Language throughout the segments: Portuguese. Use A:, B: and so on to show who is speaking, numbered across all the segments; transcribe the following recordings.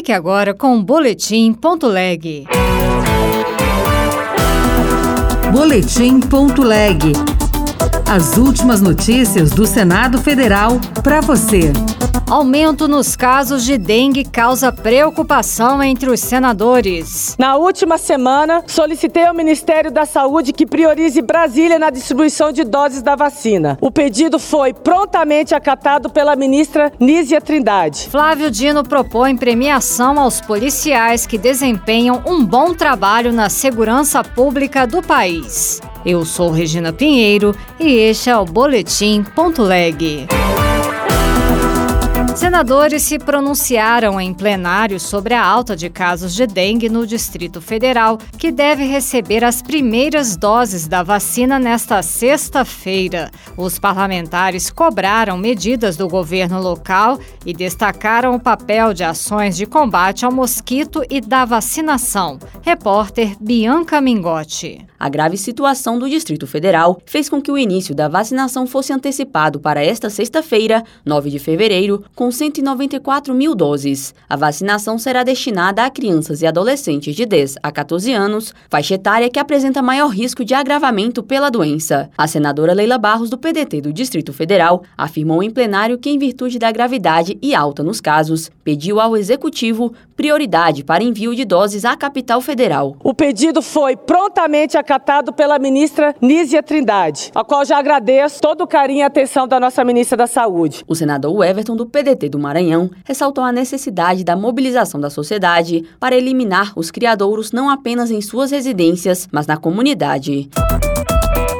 A: Fique agora com o Boletim.leg.
B: Boletim.leg. As últimas notícias do Senado Federal para você.
A: Aumento nos casos de dengue causa preocupação entre os senadores.
C: Na última semana, solicitei ao Ministério da Saúde que priorize Brasília na distribuição de doses da vacina. O pedido foi prontamente acatado pela ministra Nízia Trindade.
A: Flávio Dino propõe premiação aos policiais que desempenham um bom trabalho na segurança pública do país. Eu sou Regina Pinheiro e este é o Boletim Ponto Leg. Senadores se pronunciaram em plenário sobre a alta de casos de dengue no Distrito Federal, que deve receber as primeiras doses da vacina nesta sexta-feira. Os parlamentares cobraram medidas do governo local e destacaram o papel de ações de combate ao mosquito e da vacinação. Repórter Bianca Mingotti.
D: A grave situação do Distrito Federal fez com que o início da vacinação fosse antecipado para esta sexta-feira, 9 de fevereiro, com 194 mil doses. A vacinação será destinada a crianças e adolescentes de 10 a 14 anos, faixa etária que apresenta maior risco de agravamento pela doença. A senadora Leila Barros, do PDT do Distrito Federal, afirmou em plenário que, em virtude da gravidade e alta nos casos, pediu ao Executivo prioridade para envio de doses à capital federal.
C: O pedido foi prontamente acatado pela ministra Nízia Trindade, a qual já agradeço todo o carinho e atenção da nossa ministra da Saúde.
D: O senador Everton, do PDT do Maranhão, ressaltou a necessidade da mobilização da sociedade para eliminar os criadouros não apenas em suas residências, mas na comunidade.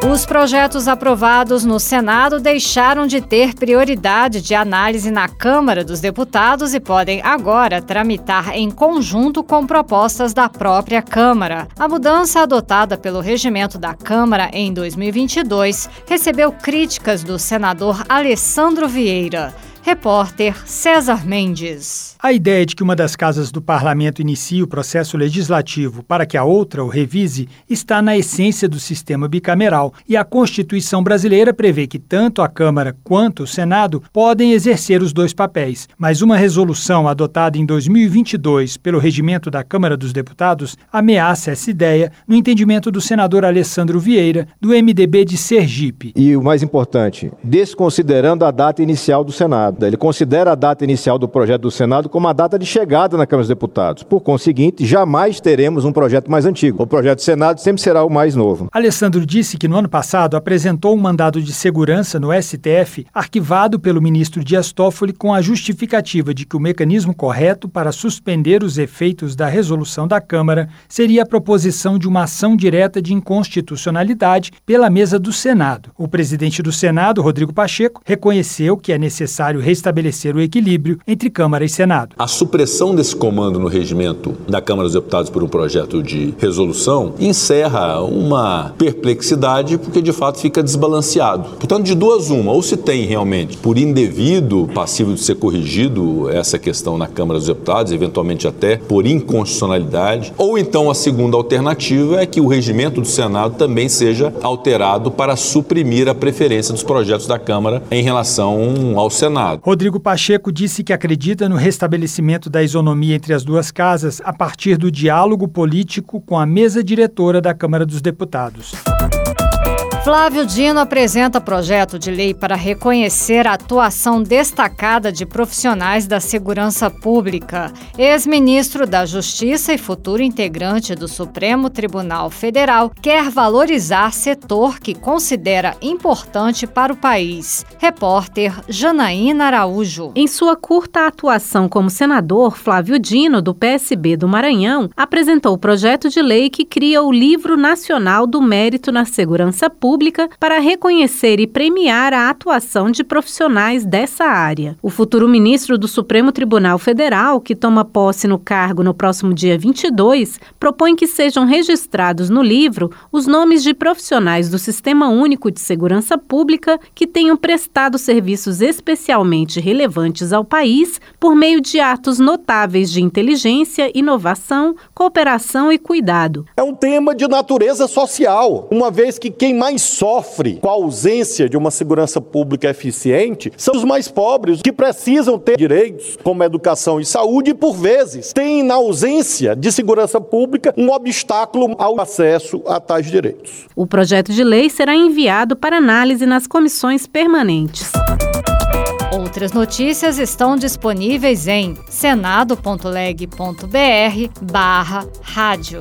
A: Os projetos aprovados no Senado deixaram de ter prioridade de análise na Câmara dos Deputados e podem agora tramitar em conjunto com propostas da própria Câmara. A mudança adotada pelo regimento da Câmara em 2022 recebeu críticas do senador Alessandro Vieira. Repórter César Mendes.
E: A ideia de que uma das casas do parlamento inicie o processo legislativo para que a outra o revise está na essência do sistema bicameral e a Constituição brasileira prevê que tanto a Câmara quanto o Senado podem exercer os dois papéis. Mas uma resolução adotada em 2022 pelo regimento da Câmara dos Deputados ameaça essa ideia no entendimento do senador Alessandro Vieira, do MDB de Sergipe.
F: E o mais importante, desconsiderando a data inicial do Senado. Ele considera a data inicial do projeto do Senado como a data de chegada na Câmara dos Deputados. Por conseguinte, jamais teremos um projeto mais antigo. O projeto do Senado sempre será o mais novo.
E: Alessandro disse que no ano passado apresentou um mandado de segurança no STF arquivado pelo ministro Dias Toffoli com a justificativa de que o mecanismo correto para suspender os efeitos da resolução da Câmara seria a proposição de uma ação direta de inconstitucionalidade pela mesa do Senado. O presidente do Senado, Rodrigo Pacheco, reconheceu que é necessário restabelecer o equilíbrio entre Câmara e Senado.
G: A supressão desse comando no regimento da Câmara dos Deputados por um projeto de resolução encerra uma perplexidade porque de fato fica desbalanceado. Portanto, de duas uma, ou se tem realmente por indevido passivo de ser corrigido essa questão na Câmara dos Deputados, eventualmente até por inconstitucionalidade, ou então a segunda alternativa é que o regimento do Senado também seja alterado para suprimir a preferência dos projetos da Câmara em relação ao Senado.
E: Rodrigo Pacheco disse que acredita no restabelecimento da isonomia entre as duas casas a partir do diálogo político com a mesa diretora da Câmara dos Deputados.
A: Flávio Dino apresenta projeto de lei para reconhecer a atuação destacada de profissionais da segurança pública. Ex-ministro da Justiça e futuro integrante do Supremo Tribunal Federal quer valorizar setor que considera importante para o país. Repórter Janaína Araújo.
H: Em sua curta atuação como senador, Flávio Dino, do PSB do Maranhão, apresentou o projeto de lei que cria o Livro Nacional do Mérito na Segurança Pública Pública para reconhecer e premiar a atuação de profissionais dessa área. O futuro ministro do Supremo Tribunal Federal, que toma posse no cargo no próximo dia 22, propõe que sejam registrados no livro os nomes de profissionais do Sistema Único de Segurança Pública que tenham prestado serviços especialmente relevantes ao país por meio de atos notáveis de inteligência, inovação, cooperação e cuidado.
I: É um tema de natureza social, uma vez que quem mais mais sofre com a ausência de uma segurança pública eficiente são os mais pobres, que precisam ter direitos como educação e saúde e, por vezes, têm, na ausência de segurança pública, um obstáculo ao acesso a tais direitos.
H: O projeto de lei será enviado para análise nas comissões permanentes.
A: Outras notícias estão disponíveis em senado.leg.br barra rádio.